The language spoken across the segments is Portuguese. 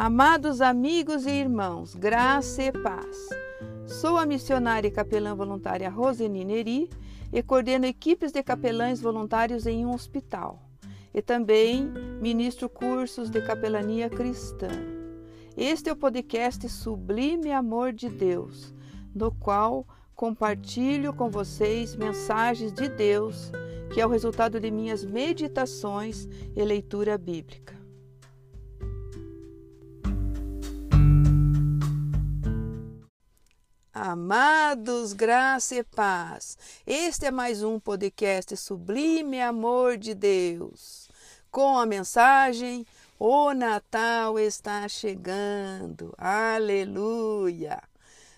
Amados amigos e irmãos, graça e paz. Sou a missionária e capelã voluntária Roseni Neri e coordeno equipes de capelães voluntários em um hospital. E também ministro cursos de capelania cristã. Este é o podcast Sublime Amor de Deus, no qual compartilho com vocês mensagens de Deus, que é o resultado de minhas meditações e leitura bíblica. Amados, graça e paz. Este é mais um podcast Sublime Amor de Deus, com a mensagem: O Natal está chegando. Aleluia!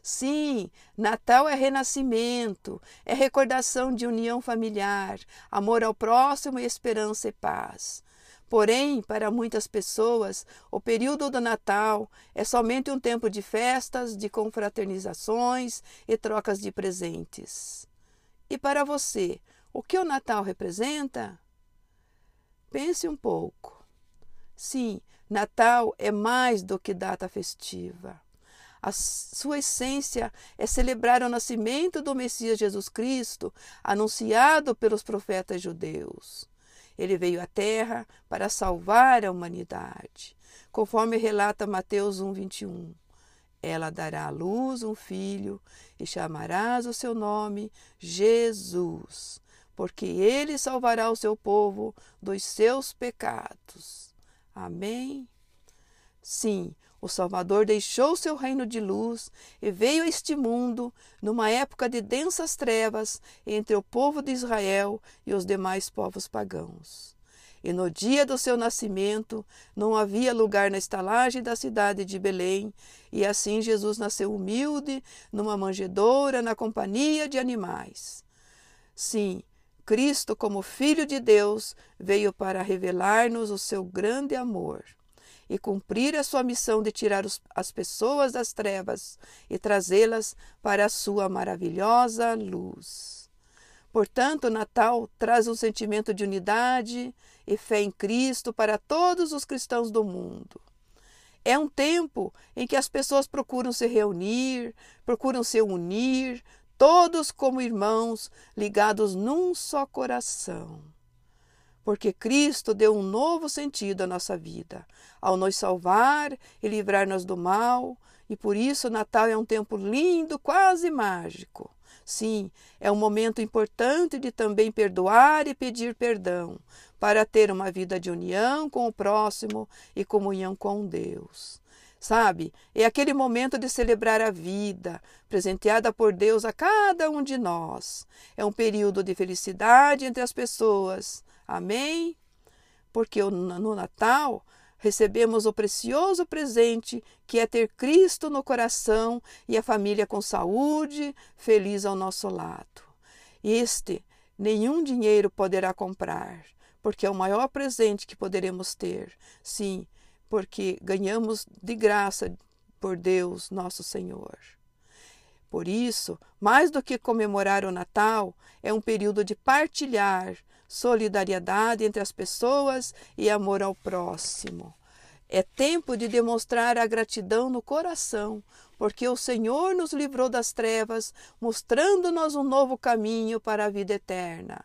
Sim, Natal é renascimento, é recordação de união familiar, amor ao próximo e esperança e paz. Porém, para muitas pessoas, o período do Natal é somente um tempo de festas, de confraternizações e trocas de presentes. E para você, o que o Natal representa? Pense um pouco. Sim, Natal é mais do que data festiva. A sua essência é celebrar o nascimento do Messias Jesus Cristo, anunciado pelos profetas judeus. Ele veio à Terra para salvar a humanidade, conforme relata Mateus 1, 21. Ela dará à luz um filho e chamarás o seu nome Jesus, porque ele salvará o seu povo dos seus pecados. Amém? Sim, o Salvador deixou seu reino de luz e veio a este mundo numa época de densas trevas entre o povo de Israel e os demais povos pagãos. E no dia do seu nascimento não havia lugar na estalagem da cidade de Belém, e assim Jesus nasceu humilde, numa manjedoura, na companhia de animais. Sim, Cristo, como Filho de Deus, veio para revelar-nos o seu grande amor e cumprir a sua missão de tirar os, as pessoas das trevas e trazê-las para a sua maravilhosa luz. Portanto, o Natal traz um sentimento de unidade e fé em Cristo para todos os cristãos do mundo. É um tempo em que as pessoas procuram se reunir, procuram se unir, todos como irmãos, ligados num só coração porque Cristo deu um novo sentido à nossa vida, ao nos salvar e livrar-nos do mal, e por isso Natal é um tempo lindo, quase mágico. Sim, é um momento importante de também perdoar e pedir perdão, para ter uma vida de união com o próximo e comunhão com Deus. Sabe, é aquele momento de celebrar a vida, presenteada por Deus a cada um de nós. É um período de felicidade entre as pessoas, Amém? Porque no Natal recebemos o precioso presente que é ter Cristo no coração e a família com saúde, feliz ao nosso lado. Este nenhum dinheiro poderá comprar, porque é o maior presente que poderemos ter. Sim, porque ganhamos de graça por Deus, nosso Senhor. Por isso, mais do que comemorar o Natal, é um período de partilhar solidariedade entre as pessoas e amor ao próximo. É tempo de demonstrar a gratidão no coração, porque o Senhor nos livrou das trevas, mostrando-nos um novo caminho para a vida eterna.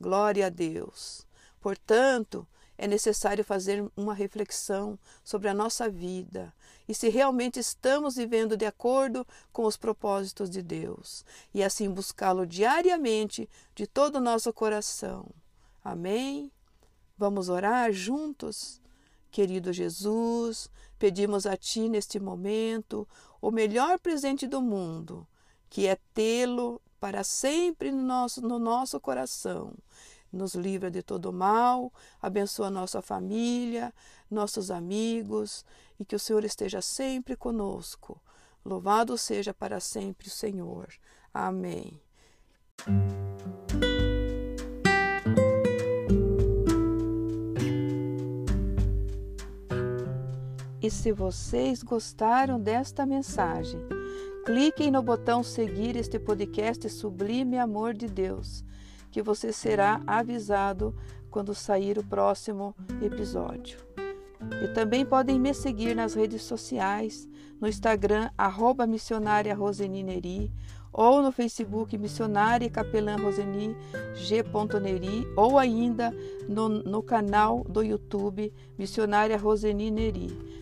Glória a Deus. Portanto, é necessário fazer uma reflexão sobre a nossa vida e se realmente estamos vivendo de acordo com os propósitos de Deus, e assim buscá-lo diariamente de todo o nosso coração. Amém? Vamos orar juntos? Querido Jesus, pedimos a Ti neste momento o melhor presente do mundo, que é tê-lo para sempre no nosso, no nosso coração. Nos livra de todo mal, abençoa nossa família, nossos amigos e que o Senhor esteja sempre conosco. Louvado seja para sempre o Senhor. Amém. E se vocês gostaram desta mensagem, cliquem no botão seguir este podcast Sublime Amor de Deus, que você será avisado quando sair o próximo episódio. E também podem me seguir nas redes sociais, no Instagram, arroba missionária Roseni Neri, ou no Facebook Missionária Capelã Roseni G. Neri, ou ainda no, no canal do YouTube Missionária Roseni Neri.